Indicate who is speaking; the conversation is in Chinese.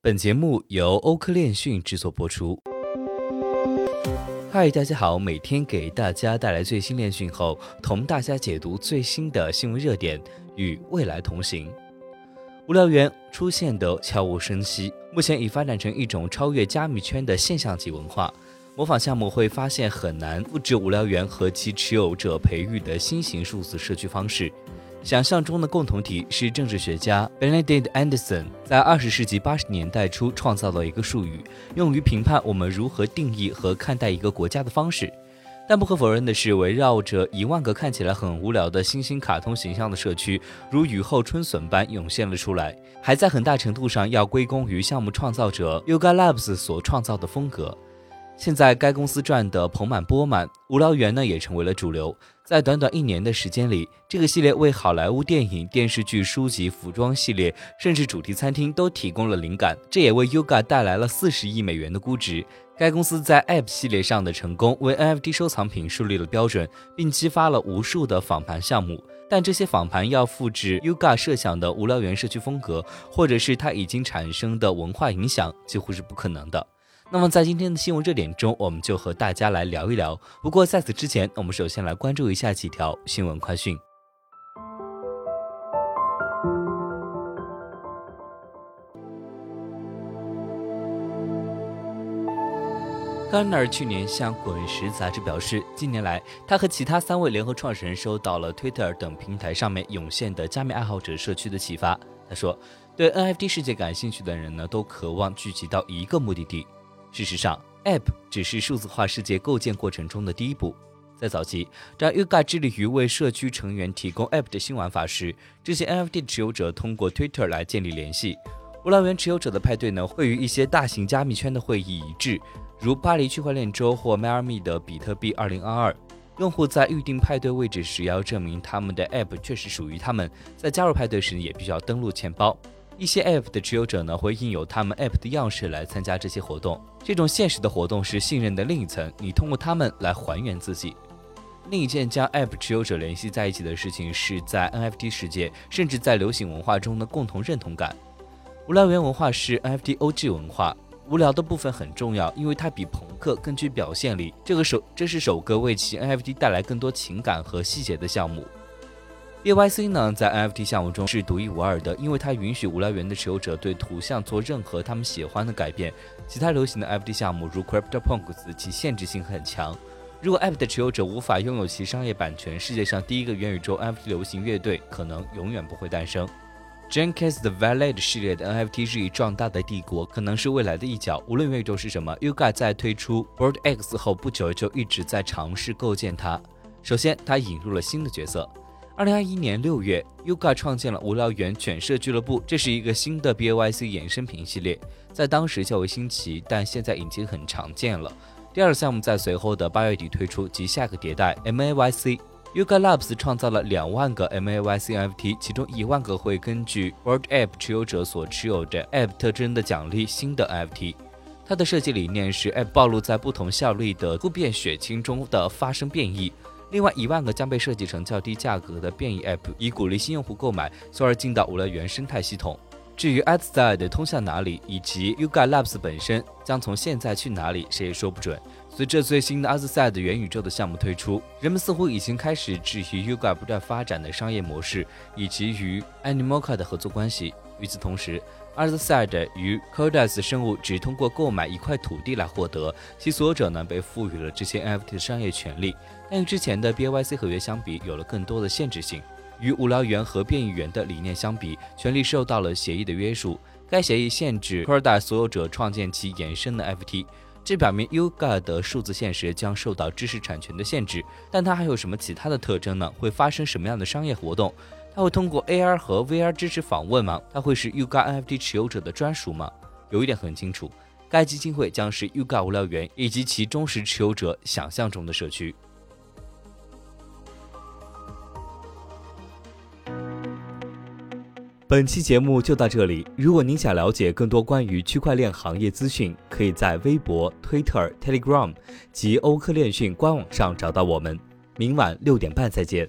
Speaker 1: 本节目由欧科链讯制作播出。嗨，大家好，每天给大家带来最新链讯后，同大家解读最新的新闻热点，与未来同行。无聊猿出现的悄无声息，目前已发展成一种超越加密圈的现象级文化。模仿项目会发现很难复制无聊猿和其持有者培育的新型数字社区方式。想象中的共同体是政治学家 Benedict Anderson 在二十世纪八十年代初创造了一个术语，用于评判我们如何定义和看待一个国家的方式。但不可否认的是，围绕着一万个看起来很无聊的新兴卡通形象的社区，如雨后春笋般涌现了出来，还在很大程度上要归功于项目创造者 Yuga Labs 所创造的风格。现在该公司赚得盆满钵满，无聊猿呢也成为了主流。在短短一年的时间里，这个系列为好莱坞电影、电视剧、书籍、服装系列，甚至主题餐厅都提供了灵感。这也为 Yuga 带来了四十亿美元的估值。该公司在 App 系列上的成功，为 NFT 收藏品树立了标准，并激发了无数的仿盘项目。但这些仿盘要复制 Yuga 设想的无聊猿社区风格，或者是它已经产生的文化影响，几乎是不可能的。那么在今天的新闻热点中，我们就和大家来聊一聊。不过在此之前，我们首先来关注一下几条新闻快讯。Garner 去年向《滚石》杂志表示，近年来他和其他三位联合创始人收到了 Twitter 等平台上面涌现的加密爱好者社区的启发。他说，对 NFT 世界感兴趣的人呢，都渴望聚集到一个目的地。事实上，App 只是数字化世界构建过程中的第一步。在早期，当 Yuga 致力于为社区成员提供 App 的新玩法时，这些 NFT 持有者通过 Twitter 来建立联系。无聊猿持有者的派对呢，会与一些大型加密圈的会议一致，如巴黎区块链周或迈阿密的比特币2022。用户在预定派对位置时，要证明他们的 App 确实属于他们。在加入派对时，也必须要登录钱包。一些 App 的持有者呢，会印有他们 App 的样式来参加这些活动。这种现实的活动是信任的另一层，你通过他们来还原自己。另一件将 App 持有者联系在一起的事情，是在 NFT 世界，甚至在流行文化中的共同认同感。无聊猿文化是 NFT OG 文化，无聊的部分很重要，因为它比朋克更具表现力。这个首，这是首个为其 NFT 带来更多情感和细节的项目。B Y C 呢，在 NFT 项目中是独一无二的，因为它允许无来源的持有者对图像做任何他们喜欢的改变。其他流行的 NFT 项目，如 CryptoPunks，其限制性很强。如果 App 的持有者无法拥有其商业版权，世界上第一个元宇宙 NFT 流行乐队可能永远不会诞生。Jenkins 的 Valid 系列的 NFT 日益壮大的帝国，可能是未来的一角。无论元宇宙是什么，Yuga 在推出 Board X 后不久就一直在尝试构建它。首先，它引入了新的角色。二零二一年六月，Yuga 创建了无聊猿犬舍俱乐部，这是一个新的 B A Y C 衍生品系列，在当时较为新奇，但现在已经很常见了。第二项目在随后的八月底推出，及下个迭代 M A Y C。Yuga Labs 创造了两万个 M A Y C F T，其中一万个会根据 World App 持有者所持有的 App 特征的奖励新的 N F T。它的设计理念是 App 暴露在不同效率的突变血清中的发生变异。另外一万个将被设计成较低价格的变异 App，以鼓励新用户购买，从而进到无聊猿生态系统。至于 Outside 通向哪里，以及 Yuga Labs 本身将从现在去哪里，谁也说不准。随着最新的 Outside 元宇宙的项目推出，人们似乎已经开始质疑 Yuga 不断发展的商业模式，以及与 Animoca 的合作关系。与此同时，Otherside 与 Codas 生物只通过购买一块土地来获得，其所有者呢被赋予了这些 NFT 的商业权利，但与之前的 BYC 合约相比，有了更多的限制性。与无聊猿和变异猿的理念相比，权利受到了协议的约束。该协议限制 Codas 所有者创建其衍生的 FT，这表明 Yuga 的数字现实将受到知识产权的限制。但它还有什么其他的特征呢？会发生什么样的商业活动？它会通过 AR 和 VR 支持访问吗？它会是 Yuga NFT 持有者的专属吗？有一点很清楚，该基金会将是 Yuga 无聊猿以及其忠实持有者想象中的社区。本期节目就到这里。如果您想了解更多关于区块链行业资讯，可以在微博、Twitter、Telegram 及欧科链讯官网上找到我们。明晚六点半再见。